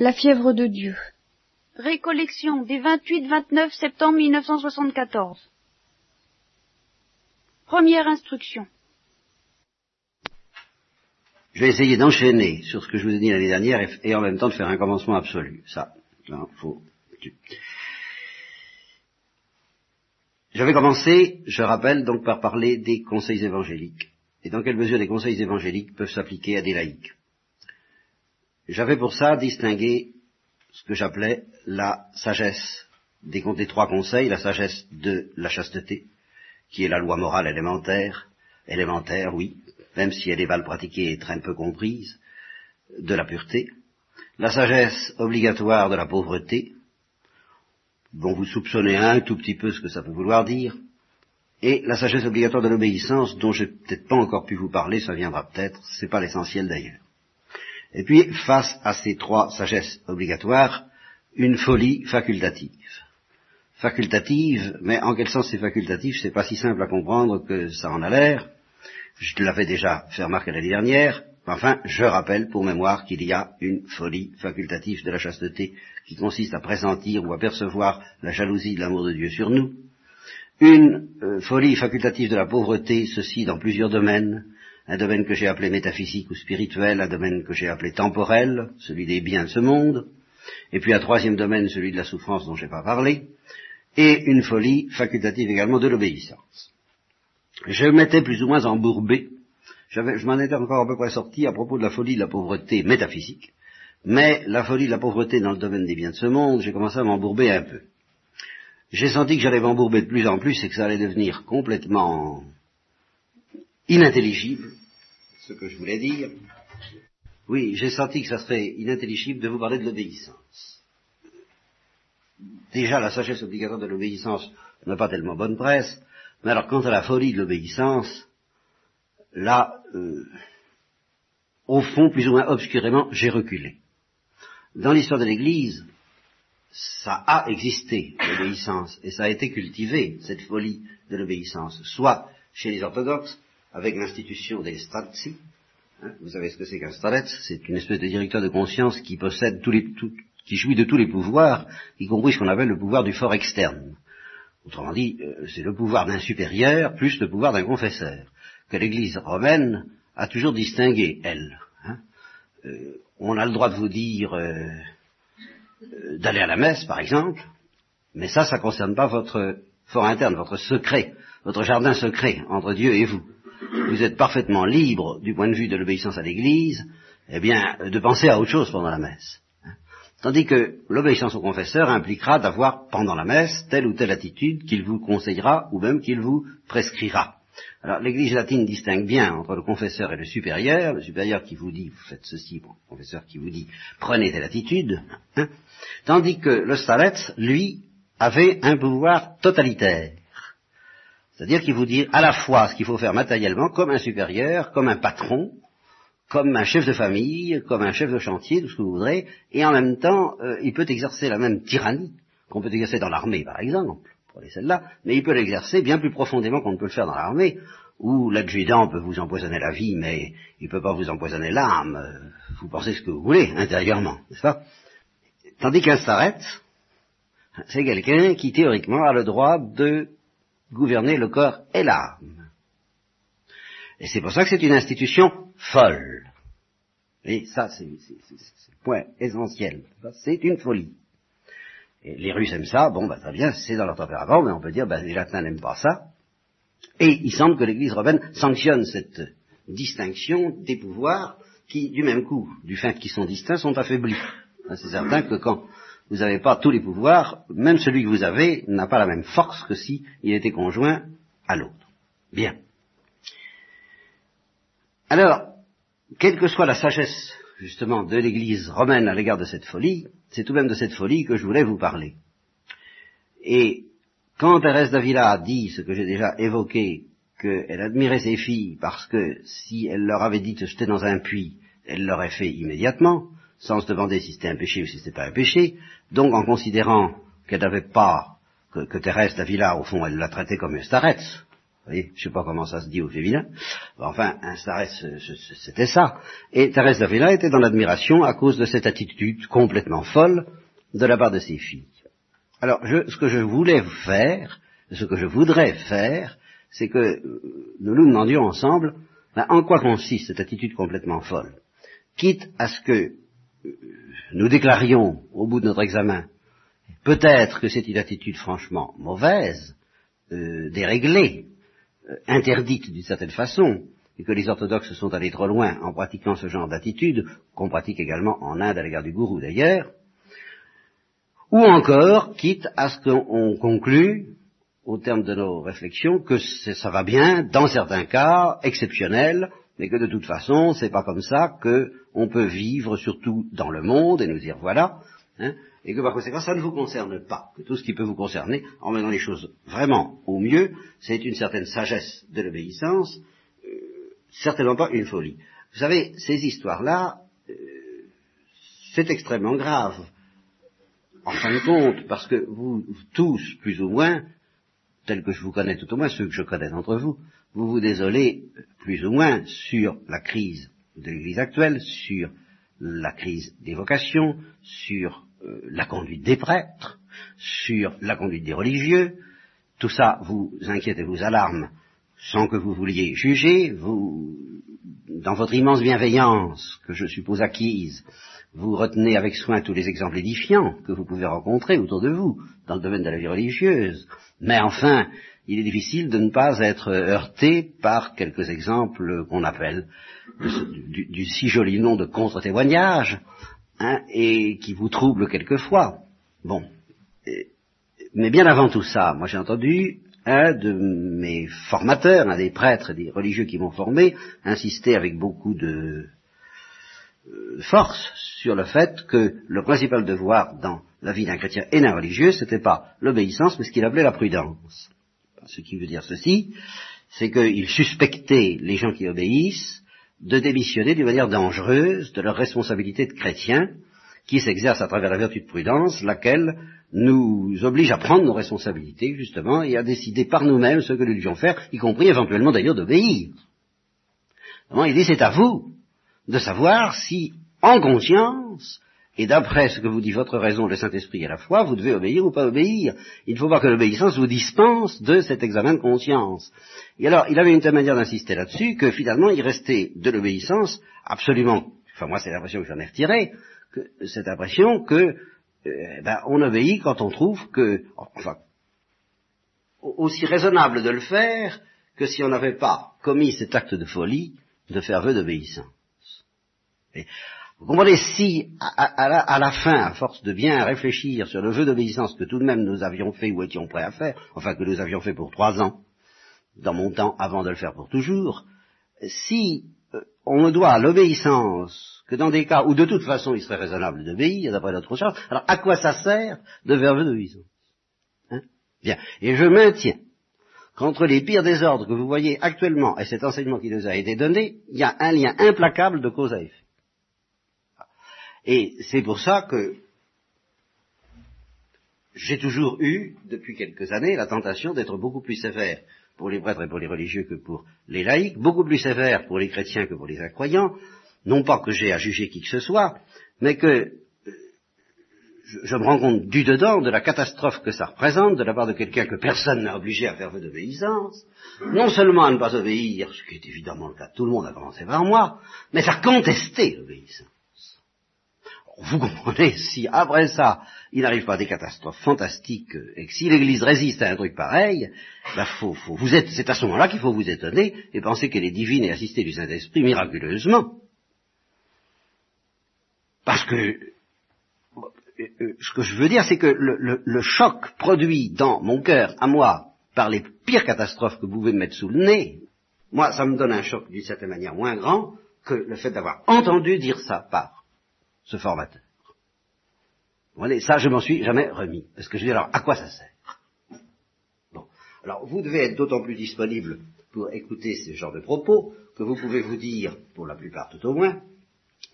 La fièvre de Dieu. Récollection des 28-29 septembre 1974. Première instruction. Je vais essayer d'enchaîner sur ce que je vous ai dit l'année dernière et, et en même temps de faire un commencement absolu. Ça, là, faut. J'avais commencé, je rappelle, donc par parler des conseils évangéliques et dans quelle mesure les conseils évangéliques peuvent s'appliquer à des laïcs? J'avais pour ça distingué ce que j'appelais la sagesse des, trois conseils, la sagesse de la chasteté, qui est la loi morale élémentaire, élémentaire, oui, même si elle est mal pratiquée et très peu comprise, de la pureté, la sagesse obligatoire de la pauvreté, dont vous soupçonnez un tout petit peu ce que ça peut vouloir dire, et la sagesse obligatoire de l'obéissance, dont j'ai peut-être pas encore pu vous parler, ça viendra peut-être, c'est pas l'essentiel d'ailleurs. Et puis, face à ces trois sagesses obligatoires, une folie facultative. Facultative, mais en quel sens c'est facultatif, c'est pas si simple à comprendre que ça en a l'air. Je l'avais déjà fait remarquer l'année dernière, enfin, je rappelle pour mémoire qu'il y a une folie facultative de la chasteté qui consiste à pressentir ou à percevoir la jalousie de l'amour de Dieu sur nous, une euh, folie facultative de la pauvreté, ceci dans plusieurs domaines, un domaine que j'ai appelé métaphysique ou spirituel, un domaine que j'ai appelé temporel, celui des biens de ce monde, et puis un troisième domaine, celui de la souffrance dont je n'ai pas parlé, et une folie facultative également de l'obéissance. Je m'étais plus ou moins embourbé, je m'en étais encore à peu près sorti à propos de la folie de la pauvreté métaphysique, mais la folie de la pauvreté dans le domaine des biens de ce monde, j'ai commencé à m'embourber un peu. J'ai senti que j'allais m'embourber de plus en plus et que ça allait devenir complètement inintelligible, ce que je voulais dire. Oui, j'ai senti que ça serait inintelligible de vous parler de l'obéissance. Déjà, la sagesse obligatoire de l'obéissance n'a pas tellement bonne presse, mais alors quant à la folie de l'obéissance, là, euh, au fond, plus ou moins obscurément, j'ai reculé. Dans l'histoire de l'Église, ça a existé, l'obéissance, et ça a été cultivé, cette folie de l'obéissance, soit chez les orthodoxes, avec l'institution des stratzi. Hein, vous savez ce que c'est qu'un staret C'est une espèce de directeur de conscience qui possède tous les, qui jouit de tous les pouvoirs, y compris ce qu'on appelle le pouvoir du fort externe. Autrement dit, euh, c'est le pouvoir d'un supérieur plus le pouvoir d'un confesseur, que l'Église romaine a toujours distingué, elle. Hein. Euh, on a le droit de vous dire euh, d'aller à la messe, par exemple, mais ça, ça ne concerne pas votre fort interne, votre secret, votre jardin secret entre Dieu et vous vous êtes parfaitement libre du point de vue de l'obéissance à l'Église, eh bien, de penser à autre chose pendant la messe. Tandis que l'obéissance au confesseur impliquera d'avoir pendant la messe telle ou telle attitude qu'il vous conseillera ou même qu'il vous prescrira. Alors l'Église latine distingue bien entre le confesseur et le supérieur, le supérieur qui vous dit vous faites ceci, le confesseur qui vous dit prenez telle attitude, hein, tandis que le stalet, lui, avait un pouvoir totalitaire. C'est-à-dire qu'il vous dit à la fois ce qu'il faut faire matériellement, comme un supérieur, comme un patron, comme un chef de famille, comme un chef de chantier, tout ce que vous voudrez, et en même temps, euh, il peut exercer la même tyrannie qu'on peut exercer dans l'armée, par exemple, prenez celle-là, mais il peut l'exercer bien plus profondément qu'on ne peut le faire dans l'armée, où l'adjudant peut vous empoisonner la vie, mais il ne peut pas vous empoisonner l'âme. Vous pensez ce que vous voulez, intérieurement, n'est-ce pas? Tandis qu'un s'arrête, c'est quelqu'un qui théoriquement a le droit de gouverner le corps et l'âme. Et c'est pour ça que c'est une institution folle. Et ça, c'est le point essentiel. C'est une folie. Et les Russes aiment ça, bon, bah, très bien, c'est dans leur tempérament, mais on peut dire, bah, les Latins n'aiment pas ça. Et il semble que l'Église romaine sanctionne cette distinction des pouvoirs qui, du même coup, du fait qu'ils sont distincts, sont affaiblis. C'est certain que quand vous n'avez pas tous les pouvoirs, même celui que vous avez n'a pas la même force que si il était conjoint à l'autre. Bien. Alors, quelle que soit la sagesse, justement, de l'Église romaine à l'égard de cette folie, c'est tout de même de cette folie que je voulais vous parler. Et quand Thérèse d'Avila a dit ce que j'ai déjà évoqué, qu'elle admirait ses filles parce que si elle leur avait dit de se jeter dans un puits, elle l'aurait fait immédiatement, sans se demander si c'était un péché ou si c'était pas un péché, donc en considérant qu'elle n'avait pas, que, Thérèse d'Avila, au fond, elle l'a traité comme un starets, Vous voyez, je sais pas comment ça se dit au féminin. Enfin, c'était ça. Et Thérèse d'Avila était dans l'admiration à cause de cette attitude complètement folle de la part de ses filles. Alors, ce que je voulais faire, ce que je voudrais faire, c'est que euh, nous nous demandions ensemble ben, en quoi consiste cette attitude complètement folle? Quitte à ce que nous déclarions au bout de notre examen, peut-être que c'est une attitude franchement mauvaise, euh, déréglée, interdite d'une certaine façon, et que les orthodoxes sont allés trop loin en pratiquant ce genre d'attitude, qu'on pratique également en Inde à l'égard du gourou d'ailleurs, ou encore, quitte à ce qu'on conclue, au terme de nos réflexions, que ça va bien, dans certains cas exceptionnels, mais que de toute façon, c'est pas comme ça qu'on peut vivre, surtout dans le monde, et nous dire voilà, hein, et que par conséquent, ça ne vous concerne pas, que tout ce qui peut vous concerner, en menant les choses vraiment au mieux, c'est une certaine sagesse de l'obéissance, euh, certainement pas une folie. Vous savez, ces histoires-là, euh, c'est extrêmement grave en fin de compte, parce que vous tous, plus ou moins, tels que je vous connais tout au moins, ceux que je connais d'entre vous, vous vous désolez plus ou moins sur la crise de l'Église actuelle, sur la crise des vocations, sur euh, la conduite des prêtres, sur la conduite des religieux. Tout ça vous inquiète et vous alarme sans que vous vouliez juger, vous, dans votre immense bienveillance, que je suppose acquise, vous retenez avec soin tous les exemples édifiants que vous pouvez rencontrer autour de vous dans le domaine de la vie religieuse. Mais enfin, il est difficile de ne pas être heurté par quelques exemples qu'on appelle du, si joli nom de contre-témoignage, hein, et qui vous troublent quelquefois. Bon. Mais bien avant tout ça, moi j'ai entendu un de mes formateurs, un des prêtres, des religieux qui m'ont formé, insister avec beaucoup de euh, force sur le fait que le principal devoir dans la vie d'un chrétien et d'un religieux, c'était pas l'obéissance, mais ce qu'il appelait la prudence. Ce qui veut dire ceci, c'est qu'il suspectait les gens qui obéissent de démissionner d'une manière dangereuse de leur responsabilité de chrétien, qui s'exerce à travers la vertu de prudence, laquelle nous oblige à prendre nos responsabilités, justement, et à décider par nous-mêmes ce que nous devions faire, y compris éventuellement d'ailleurs d'obéir. Il dit, c'est à vous de savoir si, en conscience, et d'après ce que vous dit votre raison, le Saint-Esprit et la foi, vous devez obéir ou pas obéir. Il ne faut pas que l'obéissance vous dispense de cet examen de conscience. Et alors, il avait une telle manière d'insister là-dessus que finalement, il restait de l'obéissance absolument, enfin moi c'est l'impression que j'en ai retiré, que, cette impression que euh, ben, on obéit quand on trouve que, enfin, aussi raisonnable de le faire que si on n'avait pas commis cet acte de folie de faire vœu d'obéissance. Vous comprenez, si à, la, fin, à force de bien réfléchir sur le jeu d'obéissance que tout de même nous avions fait ou étions prêts à faire, enfin que nous avions fait pour trois ans, dans mon temps avant de le faire pour toujours, si euh, on ne doit l'obéissance que dans des cas où de toute façon il serait raisonnable d'obéir, d'après notre charge, alors à quoi ça sert de faire vœu d'obéissance hein? Bien. Et je maintiens qu'entre les pires désordres que vous voyez actuellement et cet enseignement qui nous a été donné, il y a un lien implacable de cause à effet. Et c'est pour ça que j'ai toujours eu, depuis quelques années, la tentation d'être beaucoup plus sévère pour les prêtres et pour les religieux que pour les laïcs, beaucoup plus sévère pour les chrétiens que pour les incroyants, non pas que j'ai à juger qui que ce soit, mais que euh, je, me rends compte du dedans de la catastrophe que ça représente de la part de quelqu'un que personne n'a obligé à faire vœu d'obéissance, non seulement à ne pas obéir, ce qui est évidemment le cas de tout le monde, à commencer par moi, mais à contester l'obéissance vous comprenez, si après ça, il n'arrive pas des catastrophes fantastiques, et que si l'Église résiste à un truc pareil, ben faut, vous êtes, c'est à ce moment-là qu'il faut vous étonner et penser qu'elle est divine et assistée du Saint-Esprit miraculeusement. Parce que, ce que je veux dire, c'est que le, le, choc produit dans mon cœur, à moi, par les pires catastrophes que vous pouvez me mettre sous le nez, moi, ça me donne un choc d'une certaine manière moins grand que le fait d'avoir entendu dire ça par ce formateur. Vous voyez, ça, je m'en suis jamais remis. Parce que je dis alors, à quoi ça sert? Bon. Alors, vous devez être d'autant plus disponible pour écouter ce genre de propos que vous pouvez vous dire, pour la plupart tout au moins,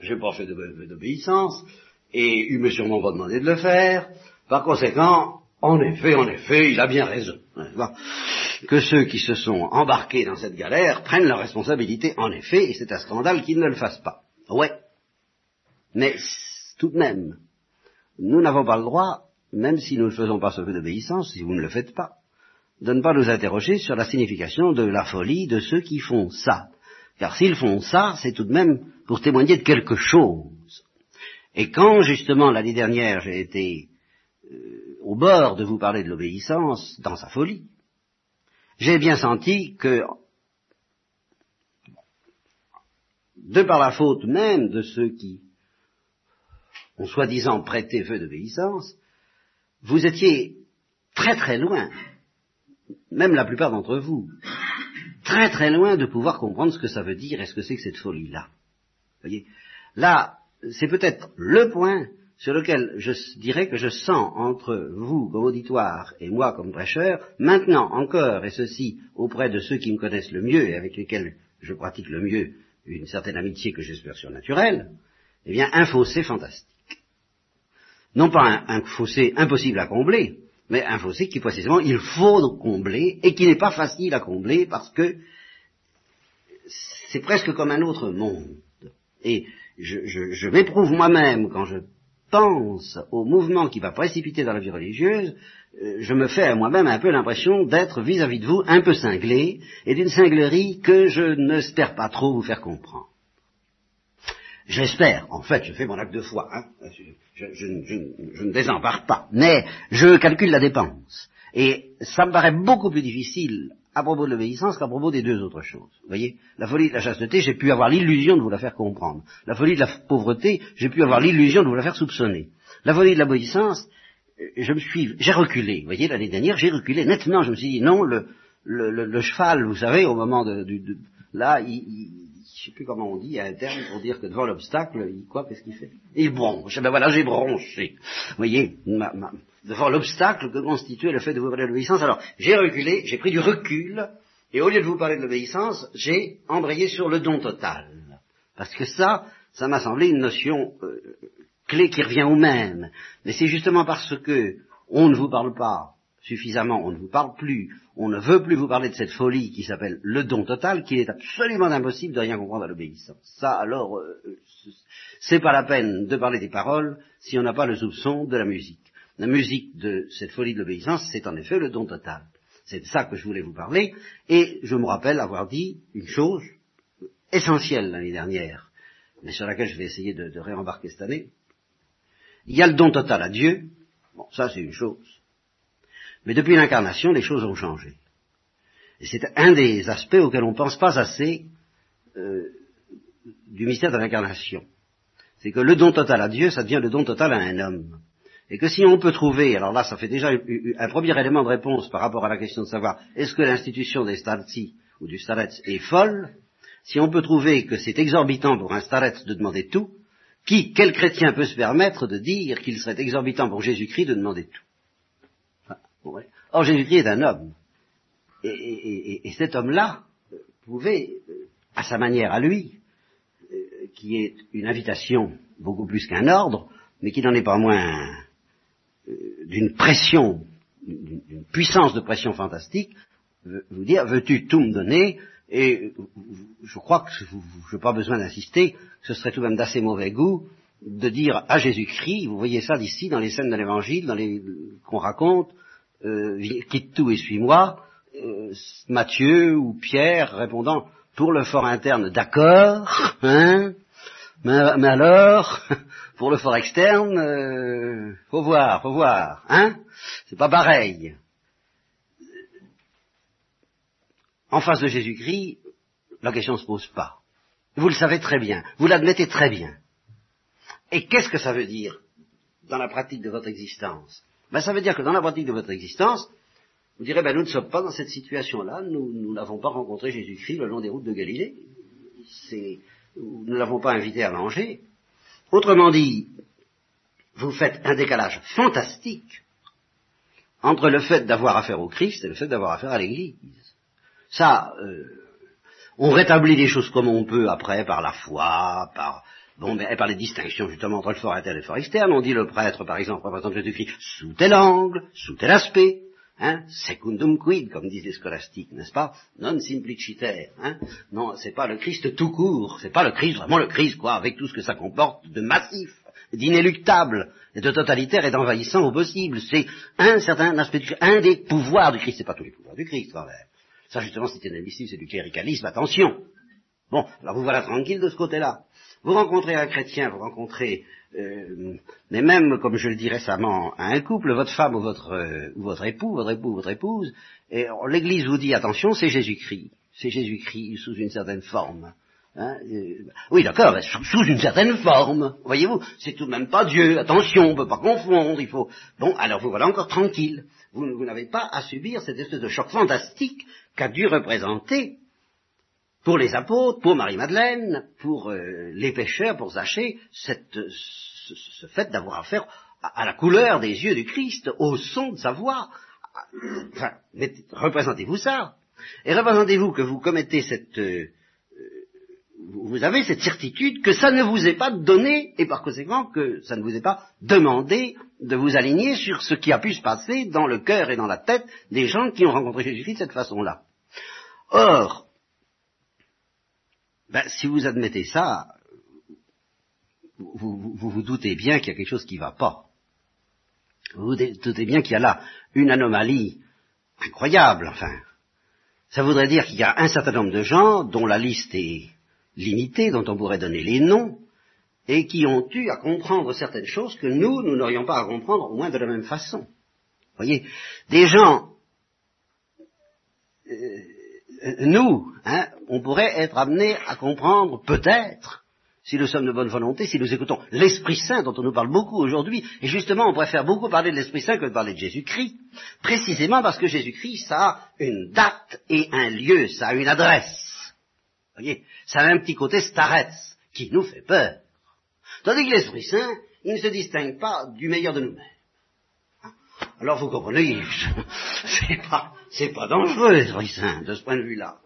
je n'ai pas fait d'obéissance, et il me sûrement pas demandé de le faire. Par conséquent, en effet, en effet, il a bien raison. que ceux qui se sont embarqués dans cette galère prennent leurs responsabilités, en effet, et c'est un scandale qu'ils ne le fassent pas. Ouais. Mais tout de même, nous n'avons pas le droit, même si nous ne faisons pas ce peu d'obéissance, si vous ne le faites pas, de ne pas nous interroger sur la signification de la folie de ceux qui font ça. Car s'ils font ça, c'est tout de même pour témoigner de quelque chose. Et quand, justement, l'année dernière, j'ai été euh, au bord de vous parler de l'obéissance dans sa folie, j'ai bien senti que, de par la faute même de ceux qui ont soi-disant prêté feu d'obéissance, vous étiez très très loin, même la plupart d'entre vous, très très loin de pouvoir comprendre ce que ça veut dire et ce que c'est que cette folie-là. voyez? Là, c'est peut-être le point sur lequel je dirais que je sens entre vous comme auditoire et moi comme prêcheur, maintenant encore, et ceci auprès de ceux qui me connaissent le mieux et avec lesquels je pratique le mieux une certaine amitié que j'espère surnaturelle, eh bien un fossé fantastique. Non pas un, fossé impossible à combler, mais un fossé qui précisément il faut combler et qui n'est pas facile à combler parce que c'est presque comme un autre monde. Et je, je m'éprouve moi-même quand je pense au mouvement qui va précipiter dans la vie religieuse, euh, je me fais à moi-même un peu l'impression d'être vis-à-vis de vous un peu cinglé, et d'une cinglerie que je n'espère pas trop vous faire comprendre. J'espère, en fait, je fais mon acte de foi, hein. je, ne désempare pas, mais je calcule la dépense. Et ça me paraît beaucoup plus difficile à propos de l'obéissance qu'à propos des deux autres choses. Vous voyez, la folie de la chasteté, j'ai pu avoir l'illusion de vous la faire comprendre. La folie de la pauvreté, j'ai pu avoir l'illusion de vous la faire soupçonner. La folie de l'obéissance, je me suis, j'ai reculé. Vous voyez, l'année dernière, j'ai reculé nettement. Je me suis dit non, le, le, le, cheval, vous savez, au moment de, de, là, il, il, je sais plus comment on dit, il y a un terme pour dire que devant l'obstacle, il quoi, qu'est-ce qu'il fait? Il bronche. Ben voilà, j'ai bronché. Vous voyez, ma, ma, devant l'obstacle que constituait le fait de vous parler de l'obéissance. Alors, j'ai reculé, j'ai pris du recul, et au lieu de vous parler de l'obéissance, j'ai embrayé sur le don total. Parce que ça, ça m'a semblé une notion euh, clé qui revient au même. Mais c'est justement parce que on ne vous parle pas suffisamment, on ne vous parle plus, on ne veut plus vous parler de cette folie qui s'appelle le don total, qu'il est absolument impossible de rien comprendre à l'obéissance. Ça, alors, euh, c'est pas la peine de parler des paroles si on n'a pas le soupçon de la musique. La musique de cette folie de l'obéissance, c'est en effet le don total. C'est de ça que je voulais vous parler, et je me rappelle avoir dit une chose essentielle l'année dernière, mais sur laquelle je vais essayer de, réembarquer cette année. Il y a le don total à Dieu, bon, ça c'est une chose. Mais depuis l'incarnation, les choses ont changé. Et c'est un des aspects auxquels on ne pense pas assez euh, du mystère de l'incarnation. C'est que le don total à Dieu, ça devient le don total à un homme. Et que si on peut trouver, alors là ça fait déjà un premier élément de réponse par rapport à la question de savoir est-ce que l'institution des starci ou du starets est folle, si on peut trouver que c'est exorbitant pour un starets de demander tout, qui, quel chrétien peut se permettre de dire qu'il serait exorbitant pour Jésus-Christ de demander tout? Or Jésus-Christ est un homme. Et, cet homme-là pouvait, à sa manière à lui, euh, qui est une invitation beaucoup plus qu'un ordre, mais qui n'en est pas moins euh, d'une pression, d'une puissance de pression fantastique, vous dire, veux-tu tout me donner? Et je crois que je n'ai pas besoin d'insister, ce serait tout de même d'assez mauvais goût de dire à Jésus-Christ, vous voyez ça d'ici dans les scènes de l'Évangile, dans les qu'on raconte, euh, quitte tout et suis-moi, euh, Matthieu ou Pierre répondant pour le fort interne, d'accord, hein, mais, mais alors, pour le fort externe, euh, faut voir, faut voir, hein C'est pas pareil. En face de Jésus-Christ, la question ne se pose pas. Vous le savez très bien, vous l'admettez très bien. Et qu'est-ce que ça veut dire dans la pratique de votre existence? Ben, Ça veut dire que dans la pratique de votre existence, vous direz, ben, nous ne sommes pas dans cette situation-là, nous n'avons pas rencontré Jésus-Christ le long des routes de Galilée. nous ne l'avons pas invité à manger, Autrement dit, vous faites un décalage fantastique entre le fait d'avoir affaire au Christ et le fait d'avoir affaire à l'Église. Ça, euh, on rétablit les choses comme on peut après par la foi, par bon, mais, par les distinctions justement entre le fort interne et le fort externe. On dit le prêtre, par exemple, représente Jésus-Christ sous tel angle, sous tel aspect. Hein, secundum quid, comme disent les scolastiques, n'est-ce pas? Non simpliciter. Hein non, c'est pas le Christ tout court, c'est pas le Christ, vraiment le Christ, quoi, avec tout ce que ça comporte de massif, d'inéluctable, de totalitaire et d'envahissant au possible. C'est un certain aspect, du, un des pouvoirs du Christ, c'est pas tous les pouvoirs du Christ, quand même. Ça, justement, c'est un c'est du cléricalisme, attention. Bon, alors vous voilà tranquille de ce côté-là. Vous rencontrez un chrétien, vous rencontrez, euh, mais même, comme je le dis récemment, un couple, votre femme ou votre, euh, ou votre époux, votre époux ou votre épouse, et l'Église vous dit, attention, c'est Jésus-Christ. C'est Jésus-Christ sous une certaine forme. Hein, euh, oui, d'accord, sous, une certaine forme, voyez-vous, c'est tout de même pas Dieu, attention, on ne peut pas confondre, il faut... Bon, alors vous voilà encore tranquille. Vous n'avez pas à subir cette espèce de choc fantastique qu'a dû représenter pour les apôtres, pour Marie-Madeleine, pour euh, les pécheurs, pour Zachée, ce, fait d'avoir affaire à, la couleur des yeux du Christ, au son de sa voix. Enfin, représentez-vous ça. Et représentez-vous que vous commettez cette... Euh, vous avez cette certitude que ça ne vous est pas donné, et par conséquent que ça ne vous est pas demandé de vous aligner sur ce qui a pu se passer dans le cœur et dans la tête des gens qui ont rencontré Jésus-Christ de cette façon-là. Or, ben, si vous admettez ça, vous vous, doutez bien qu'il y a quelque chose qui ne va pas. Vous vous doutez bien qu'il y a là une anomalie incroyable, enfin. Ça voudrait dire qu'il y a un certain nombre de gens dont la liste est limitée, dont on pourrait donner les noms, et qui ont eu à comprendre certaines choses que nous, nous n'aurions pas à comprendre au moins de la même façon. Vous voyez, des gens euh, nous, hein, on pourrait être amenés à comprendre peut-être, si nous sommes de bonne volonté, si nous écoutons l'Esprit Saint dont on nous parle beaucoup aujourd'hui, et justement on préfère beaucoup parler de l'Esprit Saint que de parler de Jésus-Christ, précisément parce que Jésus-Christ, ça a une date et un lieu, ça a une adresse. Voyez, ça a un petit côté starets qui nous fait peur. Tandis que l'Esprit Saint, il ne se distingue pas du meilleur de nous-mêmes. Alors vous comprenez, c'est pas, c'est pas dangereux, l'Esprit de ce point de vue-là.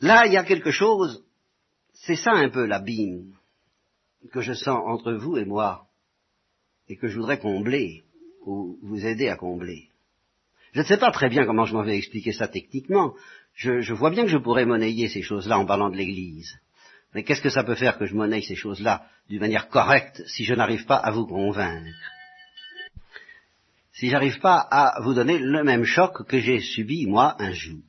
Là, il y a quelque chose, c'est ça un peu l'abîme que je sens entre vous et moi, et que je voudrais combler, ou vous aider à combler. Je ne sais pas très bien comment je m'en vais expliquer ça techniquement. Je, je vois bien que je pourrais monnayer ces choses-là en parlant de l'Église. Mais qu'est-ce que ça peut faire que je monnaie ces choses-là d'une manière correcte si je n'arrive pas à vous convaincre? Si j'arrive pas à vous donner le même choc que j'ai subi, moi, un jour.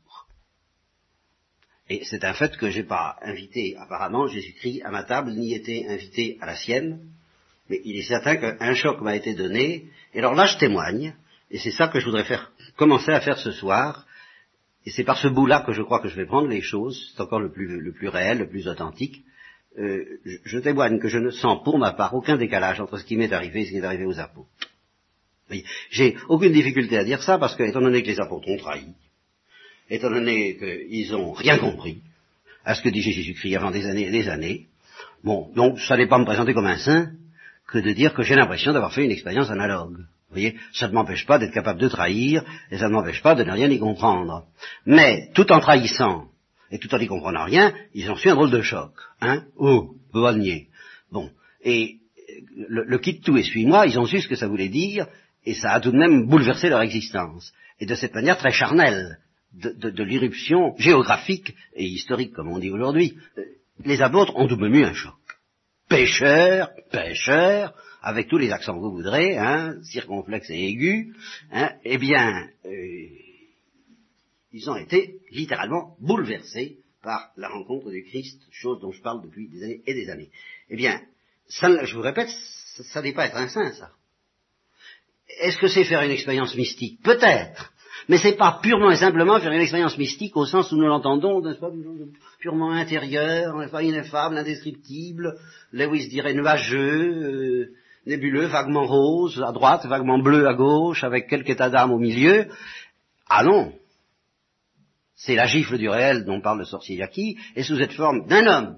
Et c'est un fait que j'ai pas invité apparemment Jésus-Christ à ma table, ni été invité à la sienne, mais il est certain qu'un choc m'a été donné, et alors là je témoigne, et c'est ça que je voudrais faire, commencer à faire ce soir, et c'est par ce bout-là que je crois que je vais prendre les choses, c'est encore le plus, le plus réel, le plus authentique. Euh, je, je, témoigne que je ne sens pour ma part aucun décalage entre ce qui m'est arrivé et ce qui est arrivé aux apôtres. J'ai aucune difficulté à dire ça parce que, étant donné que les apôtres ont trahi, étant donné qu'ils n'ont rien compris à ce que disait Jésus-Christ avant des années et des années, bon, donc ça n'est pas me présenter comme un saint que de dire que j'ai l'impression d'avoir fait une expérience analogue. Vous voyez, ça ne m'empêche pas d'être capable de trahir, et ça ne m'empêche pas de ne rien y comprendre. Mais, tout en trahissant, et tout en n'y comprenant rien, ils ont su un drôle de choc. Hein Oh, peut. Bon. Et le, le quitte tout et suis-moi, ils ont su ce que ça voulait dire, et ça a tout de même bouleversé leur existence. Et de cette manière très charnelle, de, l'irruption géographique et historique, comme on dit aujourd'hui. Les apôtres ont tout de même eu un choc. Pêcheurs, pêcheurs, avec tous les accents que vous voudrez, hein, circonflexe et aigu, hein, eh bien, euh, ils ont été littéralement bouleversés par la rencontre du Christ, chose dont je parle depuis des années et des années. Eh bien, ça, je vous répète, ça, ça n'est pas être un saint, ça. Est-ce que c'est faire une expérience mystique? Peut-être. Mais c'est pas purement et simplement faire une expérience mystique au sens où nous l'entendons, n'est-ce pas, purement intérieur, n'est-ce ineffable, indescriptible, Lewis dirait nuageux, euh, nébuleux, vaguement rose à droite, vaguement bleu à gauche, avec quelques état d'âme au milieu. Allons, c'est la gifle du réel dont parle le sorcier Yaki, et sous cette forme d'un homme,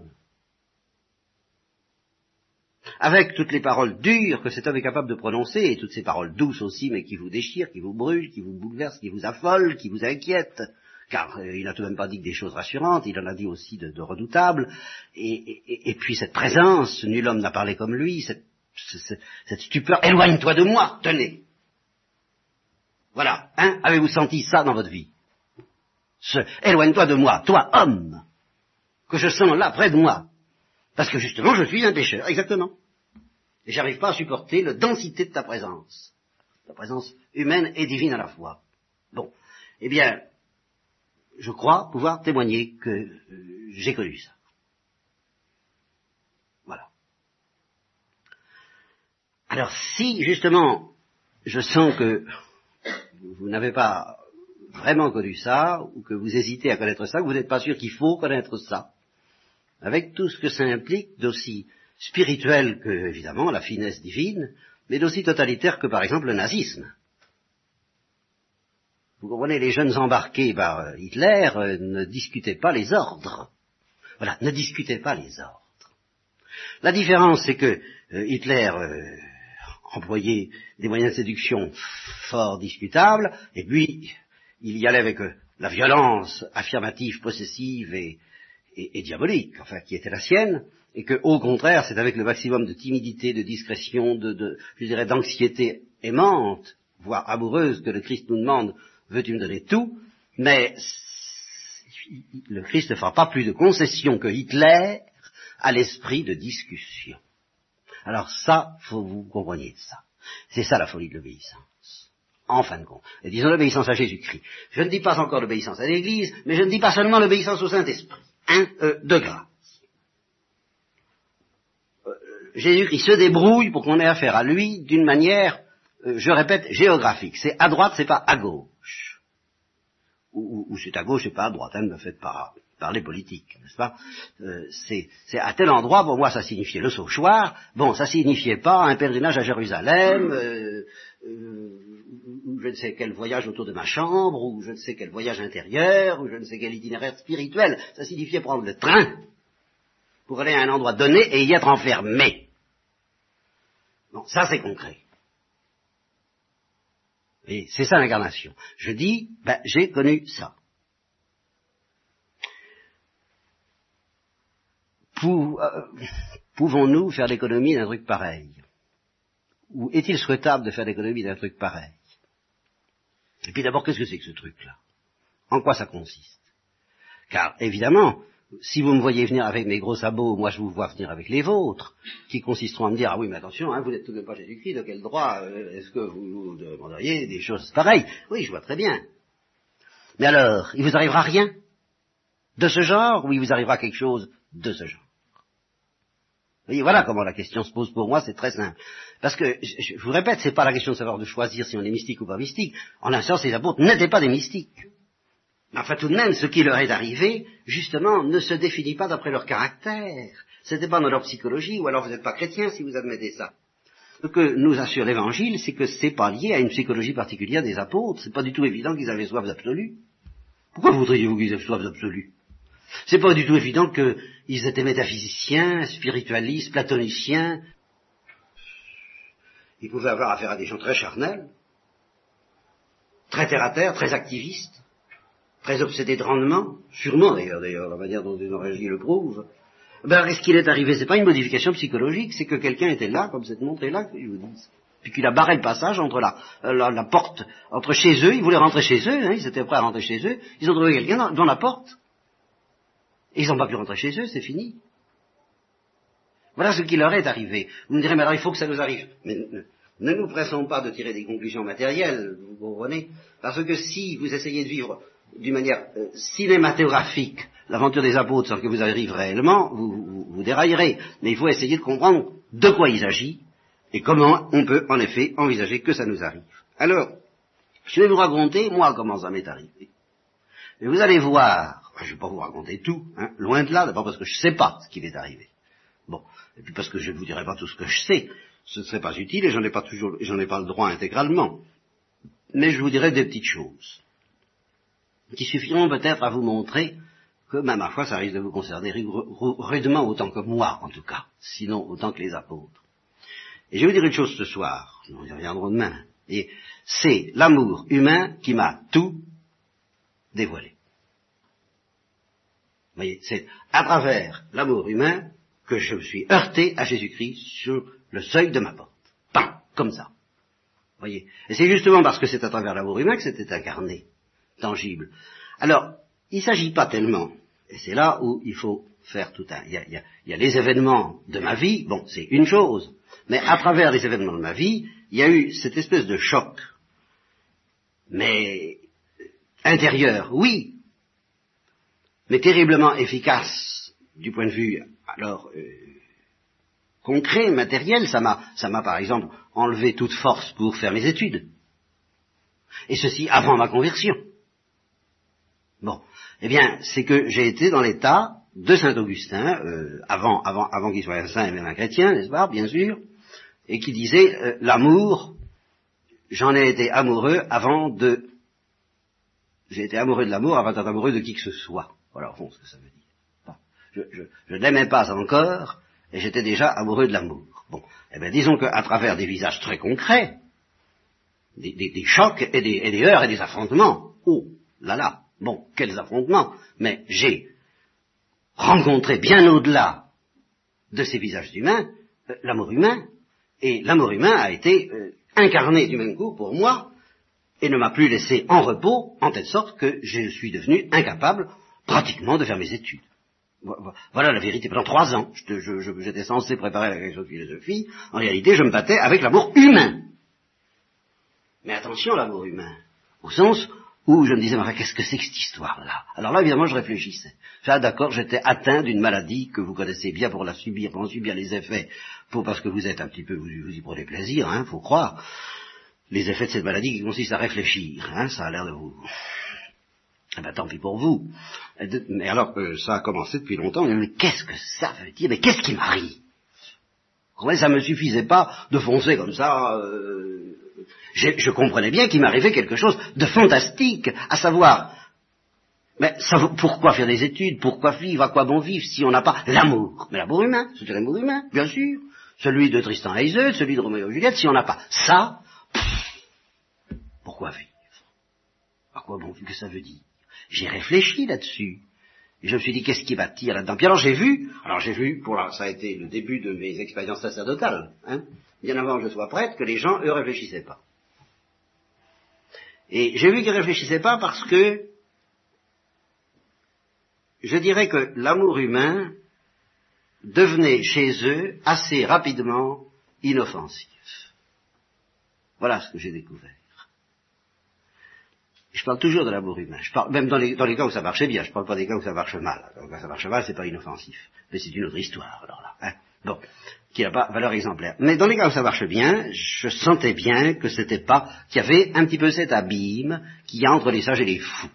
avec toutes les paroles dures que cet homme est capable de prononcer, et toutes ces paroles douces aussi, mais qui vous déchirent, qui vous brûlent, qui vous bouleversent, qui vous affolent, qui vous inquiètent, car euh, il n'a tout de même pas dit que des choses rassurantes, il en a dit aussi de, redoutables, et, puis cette présence, nul homme n'a parlé comme lui, cette cette stupeur, éloigne-toi de moi, tenez. Voilà, hein, avez-vous senti ça dans votre vie? Ce, éloigne-toi de moi, toi, homme, que je sens là, près de moi. Parce que justement, je suis un pécheur, exactement. Et j'arrive pas à supporter la densité de ta présence. Ta présence humaine et divine à la fois. Bon. Eh bien, je crois pouvoir témoigner que euh, j'ai connu ça. Voilà. Alors si justement je sens que vous n'avez pas vraiment connu ça, ou que vous hésitez à connaître ça, que vous n'êtes pas sûr qu'il faut connaître ça, avec tout ce que ça implique d'aussi spirituel que, évidemment, la finesse divine, mais d'aussi totalitaire que, par exemple, le nazisme. Vous comprenez, les jeunes embarqués par euh, Hitler euh, ne discutaient pas les ordres. Voilà, ne discutaient pas les ordres. La différence, c'est que euh, Hitler employait des moyens de séduction fort discutables, et puis il y allait avec la violence affirmative, possessive et, diabolique, enfin, qui était la sienne, et que, au contraire, c'est avec le maximum de timidité, de discrétion, de, de je dirais, d'anxiété aimante, voire amoureuse, que le Christ nous demande veux-tu me donner tout? Mais le Christ ne fera pas plus de concessions que Hitler à l'esprit de discussion. Alors ça, faut vous compreniez ça. C'est ça la folie de l'obéissance. En fin de compte. Et disons l'obéissance à Jésus-Christ. Je ne dis pas encore l'obéissance à l'Église, mais je ne dis pas seulement l'obéissance au Saint-Esprit. Un, euh, de grâce. Euh, Jésus-Christ se débrouille pour qu'on ait affaire à lui d'une manière, euh, je répète, géographique. C'est à droite, c'est pas à gauche. Ou, c'est à gauche et pas à droite, hein, me faites pas parler politique, n'est-ce pas? Euh, C'est à tel endroit, pour moi ça signifiait le sauchoir, bon, ça signifiait pas un pèlerinage à Jérusalem, euh, ou je ne sais quel voyage autour de ma chambre, ou je ne sais quel voyage intérieur, ou je ne sais quel itinéraire spirituel, ça signifiait prendre le train pour aller à un endroit donné et y être enfermé. Bon, ça c'est concret. Et c'est ça l'incarnation. Je dis, ben, j'ai connu ça. Euh, pouvons-nous faire l'économie d'un truc pareil? Ou est-il souhaitable de faire l'économie d'un truc pareil? Et puis d'abord, qu'est-ce que c'est que ce truc-là? En quoi ça consiste? Car évidemment, si vous me voyez venir avec mes gros sabots, moi je vous vois venir avec les vôtres, qui consisteront à me dire, ah oui, mais attention, hein, vous n'êtes tout de même pas Jésus-Christ, de quel droit euh, est-ce que vous nous demanderiez des choses pareilles? Oui, je vois très bien. Mais alors, il vous arrivera rien de ce genre, ou il vous arrivera quelque chose de ce genre? Vous voyez, voilà comment la question se pose pour moi, c'est très simple. Parce que, je, vous répète, c'est pas la question de savoir de choisir si on est mystique ou pas mystique. En un sens, les apôtres n'étaient pas des mystiques. Enfin, tout de même, ce qui leur est arrivé, justement, ne se définit pas d'après leur caractère. Ce n'était pas dans leur psychologie, ou alors vous n'êtes pas chrétien si vous admettez ça. Ce que nous assure l'Évangile, c'est que c'est pas lié à une psychologie particulière des apôtres. C'est pas du tout évident qu'ils avaient soif d'absolu. Pourquoi voudriez-vous qu'ils aient soif d'absolu? C'est pas du tout évident qu'ils étaient métaphysiciens, spiritualistes, platoniciens. Ils pouvaient avoir affaire à des gens très charnels, très terre à terre, très activistes très obsédé de rendement, sûrement d'ailleurs, d'ailleurs, la manière dont l'énergie le prouve, ben, est-ce qu'il est arrivé? C'est pas une modification psychologique, c'est que quelqu'un était là, comme cette montre est là, je vous dis. Puis qu'il a barré le passage entre la, la, porte, entre chez eux, ils voulaient rentrer chez eux, hein, ils étaient prêts à rentrer chez eux, ils ont trouvé quelqu'un dans, la porte. Et ils n'ont pas pu rentrer chez eux, c'est fini. Voilà ce qui leur est arrivé. Vous me direz, mais alors il faut que ça nous arrive. Mais ne nous pressons pas de tirer des conclusions matérielles, vous comprenez? Parce que si vous essayez de vivre d'une manière euh, cinématographique l'aventure des apôtres sans que vous arrivez réellement, vous, vous, déraillerez. Mais il faut essayer de comprendre de quoi il s'agit et comment on peut en effet envisager que ça nous arrive. Alors, je vais vous raconter, moi, comment ça m'est arrivé. Et vous allez voir, je ne vais pas vous raconter tout, hein, loin de là, d'abord parce que je ne sais pas ce qui m'est arrivé. Bon, et puis parce que je ne vous dirai pas tout ce que je sais, ce ne serait pas utile et j'en ai pas toujours, j'en ai pas le droit intégralement. Mais je vous dirai des petites choses qui suffiront peut-être à vous montrer que, même ma foi, ça risque de vous concerner rudement autant que moi, en tout cas, sinon autant que les apôtres. Et je vais vous dire une chose ce soir, nous y reviendrons demain, et c'est l'amour humain qui m'a tout dévoilé. Vous voyez, c'est à travers l'amour humain que je me suis heurté à Jésus-Christ sur le seuil de ma porte. Pas comme ça. Voyez. Et c'est justement parce que c'est à travers l'amour humain que c'était incarné, tangible. Alors, il ne s'agit pas tellement, et c'est là où il faut faire tout un. Il y, a, il y a les événements de ma vie, bon, c'est une chose, mais à travers les événements de ma vie, il y a eu cette espèce de choc. Mais intérieur, oui, mais terriblement efficace du point de vue alors euh, concret, matériel. Ça m'a, ça m'a par exemple enlevé toute force pour faire mes études. Et ceci avant ma conversion. Bon, eh bien, c'est que j'ai été dans l'état de saint Augustin, euh, avant, avant, avant qu'il soit un saint et même un chrétien, n'est-ce pas, bien sûr, et qui disait euh, l'amour, j'en ai été amoureux avant de j'ai été amoureux de l'amour avant d'être amoureux de qui que ce soit. Voilà au fond ce que ça veut dire. je, n'aimais pas encore, et j'étais déjà amoureux de l'amour. Bon, eh bien disons qu'à travers des visages très concrets, des, chocs et des, et des, et des affrontements, oh là là, bon, quels affrontements, mais j'ai rencontré bien au-delà de ces visages humains, euh, l'amour humain, et l'amour humain a été euh, incarné du même coup pour moi, et ne m'a plus laissé en repos, en telle sorte que je suis devenu incapable pratiquement de faire mes études. Voilà la vérité. Pendant trois ans, j'étais censé préparer la question de philosophie. En réalité, je me battais avec l'amour humain. Mais attention, l'amour humain. Au sens où je me disais, mais qu'est-ce que c'est que cette histoire-là? Alors là, évidemment, je réfléchissais. D'accord, j'étais atteint d'une maladie que vous connaissez bien pour la subir, pour en subir les effets, pour, parce que vous êtes un petit peu, vous, vous y prenez plaisir, hein, faut croire les effets de cette maladie qui consiste à réfléchir. Hein, ça a l'air de vous... Eh ben tant pis pour vous. Mais alors que ça a commencé depuis longtemps, mais qu'est-ce que ça veut dire? Mais qu'est-ce qui m'arrive? Ça me suffisait pas de foncer comme ça. Euh, je comprenais bien qu'il m'arrivait quelque chose de fantastique, à savoir, mais ça, pourquoi faire des études Pourquoi vivre À quoi bon vivre si on n'a pas l'amour Mais l'amour humain, c'est l'amour humain, bien sûr. Celui de Tristan et celui de Roméo et Juliette, si on n'a pas ça, pourquoi vivre? À quoi bon, que ça veut dire? J'ai réfléchi là-dessus. Et je me suis dit, qu'est-ce qui va tirer là-dedans? Puis alors j'ai vu, alors j'ai vu, pour ça a été le début de mes expériences sacerdotales, hein, bien avant que je sois prêtre, que les gens, eux, réfléchissaient pas. Et j'ai vu qu'ils réfléchissaient pas parce que je dirais que l'amour humain devenait chez eux assez rapidement inoffensif. Voilà ce que j'ai découvert. Je parle toujours de l'amour humain. Je parle, même dans les, cas où ça marchait bien. Je parle pas des cas où ça marche mal. Quand ça marche mal, c'est pas inoffensif. Mais c'est une autre histoire, alors là. Hein. Bon. Qui n'a pas valeur exemplaire. Mais dans les cas où ça marche bien, je sentais bien que c'était pas, qu'il y avait un petit peu cet abîme qui y a entre les sages et les fous.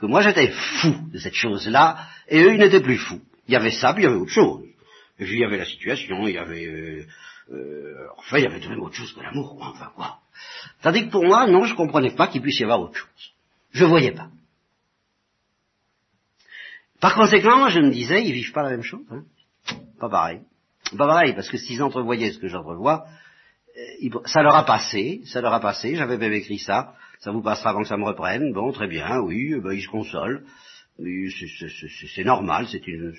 Que moi j'étais fou de cette chose-là, et eux ils n'étaient plus fous. Il y avait ça, puis il y avait autre chose. Et puis il y avait la situation, il y avait, euh, euh, enfin il y avait tout même autre chose que l'amour, enfin quoi. Tandis que pour moi, non, je ne comprenais pas qu'il puisse y avoir autre chose. Je ne voyais pas. Par conséquent, je me disais, ils vivent pas la même chose. Hein pas pareil. Pas pareil, parce que s'ils entrevoyaient ce que j'entrevois, euh, ça leur a passé, ça leur a passé, j'avais même écrit ça, ça vous passera avant que ça me reprenne, bon, très bien, oui, ben, ils se consolent, c'est normal, c'est une...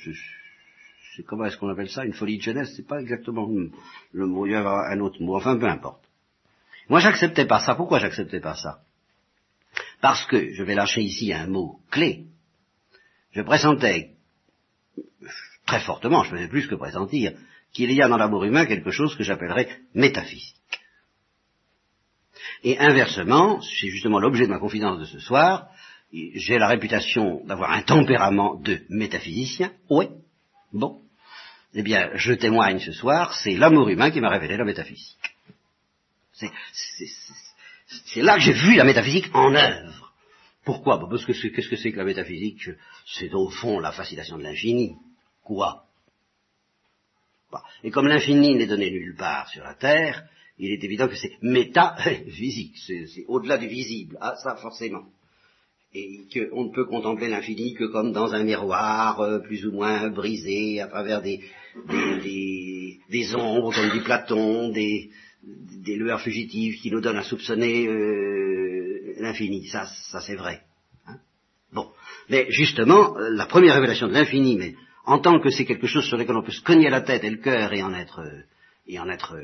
Comment est-ce qu'on appelle ça? Une folie de jeunesse, c'est pas exactement le mot, il y a un autre mot, enfin peu importe. Moi, j'acceptais pas ça. Pourquoi j'acceptais pas ça? Parce que, je vais lâcher ici un mot clé, je pressentais très fortement, je faisais plus que pressentir, qu'il y a dans l'amour humain quelque chose que j'appellerais métaphysique. Et inversement, c'est justement l'objet de ma confidence de ce soir, j'ai la réputation d'avoir un tempérament de métaphysicien, oui, bon, eh bien, je témoigne ce soir, c'est l'amour humain qui m'a révélé la métaphysique. C'est là que j'ai vu la métaphysique en œuvre. Pourquoi? Bah, Parce que qu'est-ce que c'est que la métaphysique? C'est au fond la fascination de l'infini. Quoi? Bah, Et comme l'infini n'est donné nulle part sur la Terre, il est évident que c'est métaphysique, c'est au-delà du visible, ah, ça forcément. Et qu'on ne peut contempler l'infini que comme dans un miroir euh, plus ou moins brisé à travers des, des, des ombres, comme dit Platon, des, des lueurs fugitives qui nous donnent à soupçonner euh, l'infini. Ça, ça c'est vrai. Hein bon. Mais justement, euh, la première révélation de l'infini, mais en tant que c'est quelque chose sur lequel on peut se cogner la tête et le cœur et en être, et en être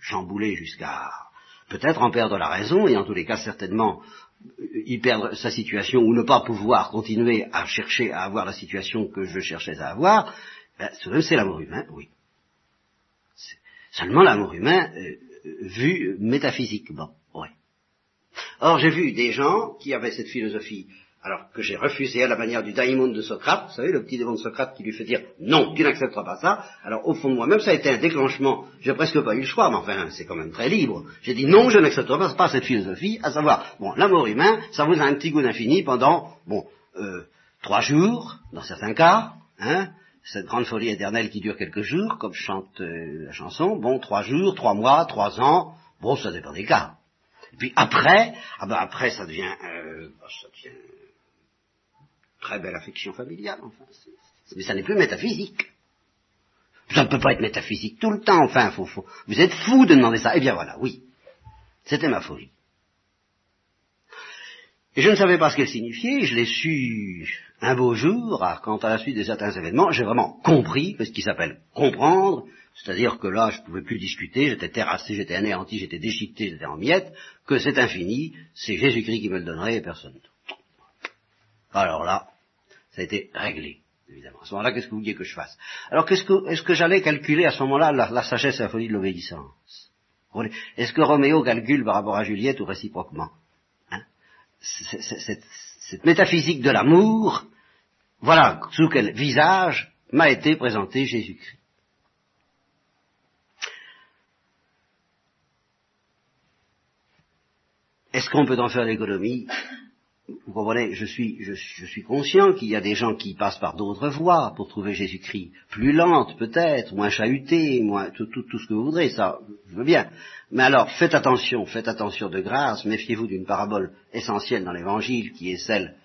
chamboulé jusqu'à peut-être en perdre la raison, et en tous les cas certainement y perdre sa situation ou ne pas pouvoir continuer à chercher à avoir la situation que je cherchais à avoir, ben, c'est l'amour humain, oui. Seulement l'amour humain vu métaphysiquement, oui. Or j'ai vu des gens qui avaient cette philosophie alors que j'ai refusé à la manière du daimon de Socrate, vous savez, le petit démon de Socrate qui lui fait dire non, tu n'accepteras pas ça. Alors au fond de moi-même, ça a été un déclenchement. J'ai presque pas eu le choix, mais enfin, c'est quand même très libre. J'ai dit non, je n'accepterai pas, cette philosophie, à savoir, bon, l'amour humain, ça vous a un petit goût d'infini pendant, bon, euh, trois jours, dans certains cas, hein, cette grande folie éternelle qui dure quelques jours, comme chante euh, la chanson, bon, trois jours, trois mois, trois ans, bon, ça dépend des cas. Et puis après, ah ben après ça devient, euh, ça devient très belle affection familiale, enfin. mais ça n'est plus métaphysique. Ça ne peut pas être métaphysique tout le temps, enfin, faut, faut, vous êtes fou de demander ça. Eh bien voilà, oui. C'était ma folie. Et je ne savais pas ce qu'elle signifiait, je l'ai su un beau jour, quand à la suite de certains événements, j'ai vraiment compris ce qui s'appelle comprendre, c'est-à-dire que là, je ne pouvais plus discuter, j'étais terrassé, j'étais anéanti, j'étais déchiqueté, j'étais en miettes, que c'est infini, c'est Jésus-Christ qui me le donnerait et personne d'autre. Alors là, ça a été réglé, évidemment. À ce moment-là, qu'est-ce que vous vouliez que je fasse? Alors, qu'est-ce que, est-ce que j'allais calculer à ce moment-là la, sagesse et la folie de l'obéissance? Est-ce que Roméo calcule par rapport à Juliette ou réciproquement? Hein? Cette, cette métaphysique de l'amour, voilà sous quel visage m'a été présenté Jésus-Christ. Est-ce qu'on peut en faire l'économie? Vous comprenez, je suis, conscient qu'il y a des gens qui passent par d'autres voies pour trouver Jésus-Christ, plus lentes peut-être, moins chahutées, moins tout, tout, ce que vous voudrez, ça, je veux bien. Mais alors, faites attention, faites attention de grâce, méfiez-vous d'une parabole essentielle dans l'Évangile, qui est celle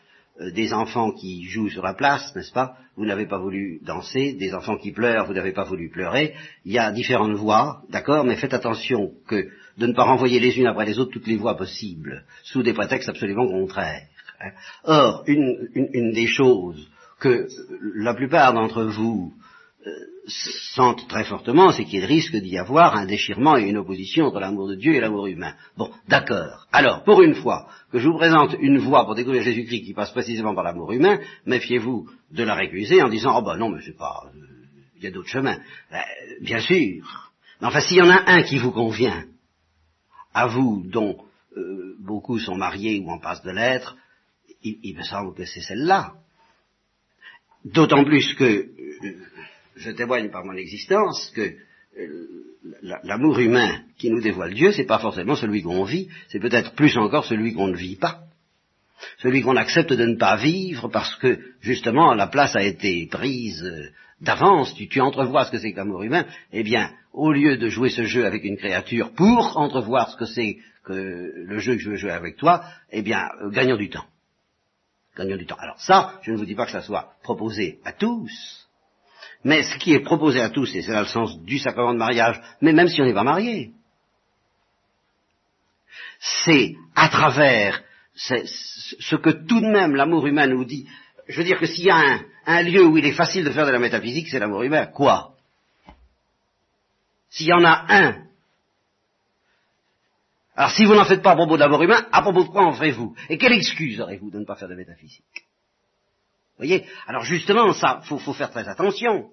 des enfants qui jouent sur la place, n'est-ce pas? Vous n'avez pas voulu danser, des enfants qui pleurent, vous n'avez pas voulu pleurer. Il y a différentes voies, d'accord, mais faites attention que de ne pas renvoyer les unes après les autres toutes les voies possibles, sous des prétextes absolument contraires. Hein. Or, une, des choses que la plupart d'entre vous euh, sentent très fortement, c'est qu'il risque d'y avoir un déchirement et une opposition entre l'amour de Dieu et l'amour humain. Bon, d'accord. Alors, pour une fois que je vous présente une voie pour découvrir Jésus-Christ qui passe précisément par l'amour humain, méfiez-vous de la récuser en disant, oh ben non, mais c'est pas, il y a d'autres chemins. Ben, bien sûr. Mais enfin, s'il y en a un qui vous convient, à vous dont euh, beaucoup sont mariés ou en passe de l'être, il, me semble que c'est celle-là. D'autant plus que euh, je témoigne par mon existence que euh, l'amour humain qui nous dévoile Dieu, c'est pas forcément celui qu'on vit, c'est peut-être plus encore celui qu'on ne vit pas. Celui qu'on accepte de ne pas vivre parce que, justement, la place a été prise d'avance, tu, tu, entrevois ce que c'est que l'amour humain, eh bien, au lieu de jouer ce jeu avec une créature pour entrevoir ce que c'est que le jeu que je veux jouer avec toi, eh bien, euh, gagnons du temps. Gagnons du temps. Alors ça, je ne vous dis pas que ça soit proposé à tous, mais ce qui est proposé à tous, et c'est là le sens du sacrement de mariage, mais même si on n'est pas marié, c'est à travers ce que tout de même l'amour humain nous dit, je veux dire que s'il y a un, lieu où il est facile de faire de la métaphysique, c'est l'amour humain. Quoi? S'il y en a un. Alors si vous n'en faites pas à propos de l'amour humain, à propos de quoi en ferez-vous? Et quelle excuse aurez-vous de ne pas faire de métaphysique? Voyez Alors justement, ça, faut, faut faire très attention.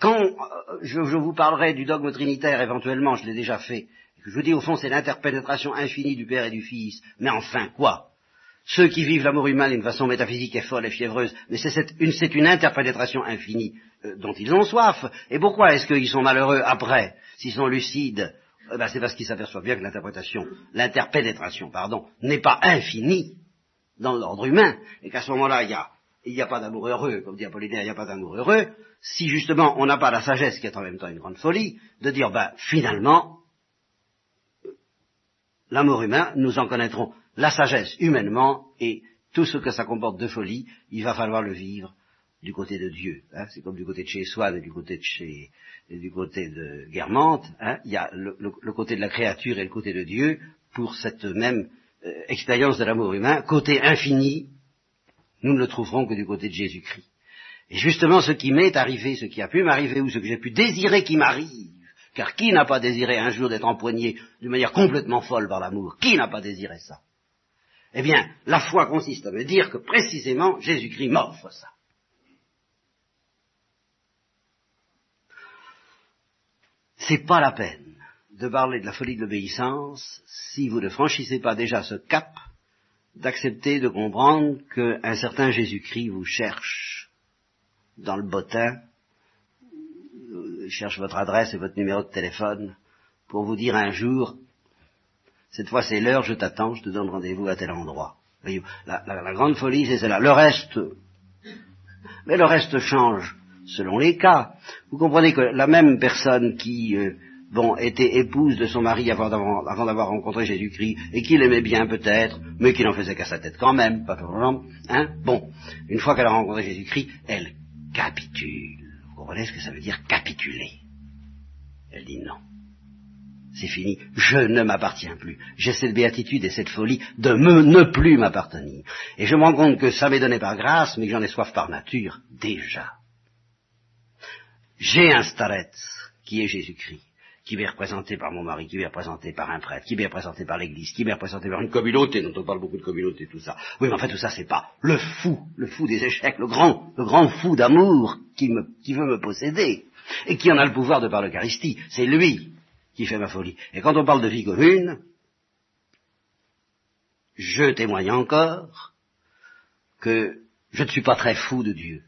Quand euh, je, vous parlerai du dogme trinitaire, éventuellement, je l'ai déjà fait, je vous dis au fond c'est l'interpénétration infinie du Père et du Fils, mais enfin quoi? Ceux qui vivent l'amour humain d'une façon métaphysique et folle et fiévreuse, mais c'est une, interprétation infinie euh, dont ils ont soif. Et pourquoi est-ce qu'ils sont malheureux après, s'ils sont lucides eh ben, C'est parce qu'ils s'aperçoivent bien que l'interprétation, l'interpénétration, pardon, n'est pas infinie dans l'ordre humain, et qu'à ce moment-là, il n'y a, a pas d'amour heureux, comme dit Apollinaire, il n'y a pas d'amour heureux, si justement on n'a pas la sagesse, qui est en même temps une grande folie, de dire, ben, finalement, l'amour humain, nous en connaîtrons la sagesse humainement et tout ce que ça comporte de folie, il va falloir le vivre du côté de Dieu. Hein. C'est comme du côté de chez Swann et du côté de chez du côté de Guermantes. Hein. Il y a le, côté de la créature et le côté de Dieu pour cette même euh, expérience de l'amour humain. Côté infini, nous ne le trouverons que du côté de Jésus-Christ. Et justement, ce qui m'est arrivé, ce qui a pu m'arriver, ou ce que j'ai pu désirer qui m'arrive, car qui n'a pas désiré un jour d'être empoigné d'une manière complètement folle par l'amour? Qui n'a pas désiré ça? Eh bien, la foi consiste à me dire que précisément Jésus-Christ m'offre ça. C'est pas la peine de parler de la folie de l'obéissance si vous ne franchissez pas déjà ce cap d'accepter de comprendre qu'un certain Jésus-Christ vous cherche dans le bottin, euh, cherche votre adresse et votre numéro de téléphone pour vous dire un jour, cette fois c'est l'heure, je t'attends, je te donne rendez-vous à tel endroit. La grande folie, c'est cela. Le reste, mais le reste change selon les cas. Vous comprenez que la même personne qui euh, bon, était épouse de son mari avant d'avoir, rencontré Jésus-Christ, et qu'il aimait bien peut-être, mais qu'il n'en faisait qu'à sa tête quand même, pas hein, bon, une fois qu'elle a rencontré Jésus-Christ, elle capitule. Vous comprenez ce que ça veut dire capituler? Elle dit non. C'est fini, je ne m'appartiens plus. J'ai cette béatitude et cette folie de me ne plus m'appartenir. Et je me rends compte que ça m'est donné par grâce, mais que j'en ai soif par nature, déjà. J'ai un staret qui est Jésus-Christ qui m'est représenté par mon mari, qui m'est représenté par un prêtre, qui m'est représenté par l'église, qui m'est représenté par une communauté, dont on parle beaucoup de communauté, tout ça. Oui, mais en fait, tout ça, c'est pas le fou, le fou des échecs, le grand, le grand fou d'amour qui me, qui veut me posséder, et qui en a le pouvoir de par l'Eucharistie. C'est lui qui fait ma folie. Et quand on parle de vie commune, je témoigne encore que je ne suis pas très fou de Dieu.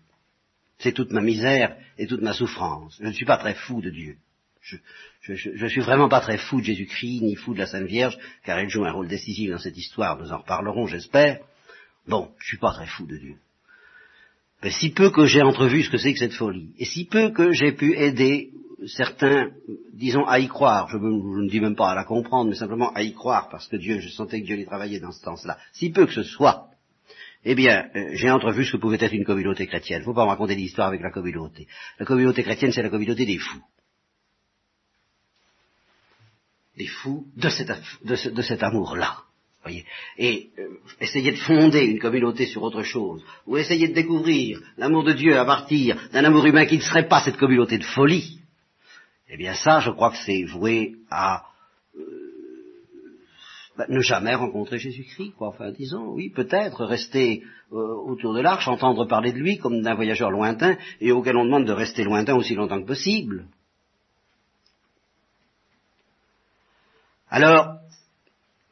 C'est toute ma misère et toute ma souffrance. Je ne suis pas très fou de Dieu. Je, ne suis vraiment pas très fou de Jésus-Christ, ni fou de la Sainte Vierge, car elle joue un rôle décisif dans cette histoire, nous en reparlerons, j'espère. Bon, je suis pas très fou de Dieu. Mais si peu que j'ai entrevu ce que c'est que cette folie, et si peu que j'ai pu aider certains, disons, à y croire, je, ne dis même pas à la comprendre, mais simplement à y croire, parce que Dieu, je sentais que Dieu allait travailler dans ce sens-là, si peu que ce soit, eh bien, euh, j'ai entrevu ce que pouvait être une communauté chrétienne. Faut pas me raconter l'histoire avec la communauté. La communauté chrétienne, c'est la communauté des fous. Des fous de, cet amour-là. Et euh, essayer de fonder une communauté sur autre chose, ou essayer de découvrir l'amour de Dieu à partir d'un amour humain qui ne serait pas cette communauté de folie, eh bien ça, je crois que c'est voué à euh, bah, ne jamais rencontrer Jésus-Christ, quoi. Enfin, disons, oui, peut-être rester euh, autour de l'arche, entendre parler de lui comme d'un voyageur lointain, et auquel on demande de rester lointain aussi longtemps que possible. Alors,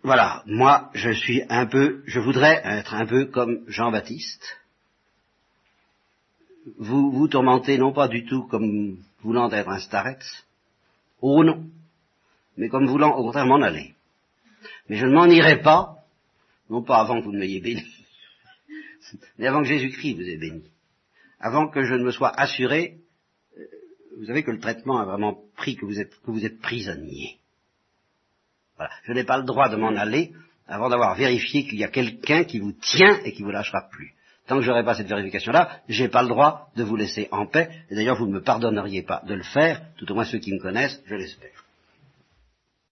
voilà, moi je suis un peu, je voudrais être un peu comme Jean-Baptiste. Vous vous tourmentez non pas du tout comme voulant être un starex, oh non, mais comme voulant au contraire m'en aller. Mais je ne m'en irai pas, non pas avant que vous ne m'ayez béni, mais avant que Jésus-Christ vous ait béni, avant que je ne me sois assuré, euh, vous savez que le traitement a vraiment pris que vous êtes, que vous êtes prisonnier. Voilà. Je n'ai pas le droit de m'en aller avant d'avoir vérifié qu'il y a quelqu'un qui vous tient et qui vous lâchera plus. Tant que je n'aurai pas cette vérification-là, je n'ai pas le droit de vous laisser en paix, et d'ailleurs vous ne me pardonneriez pas de le faire, tout au moins ceux qui me connaissent, je l'espère.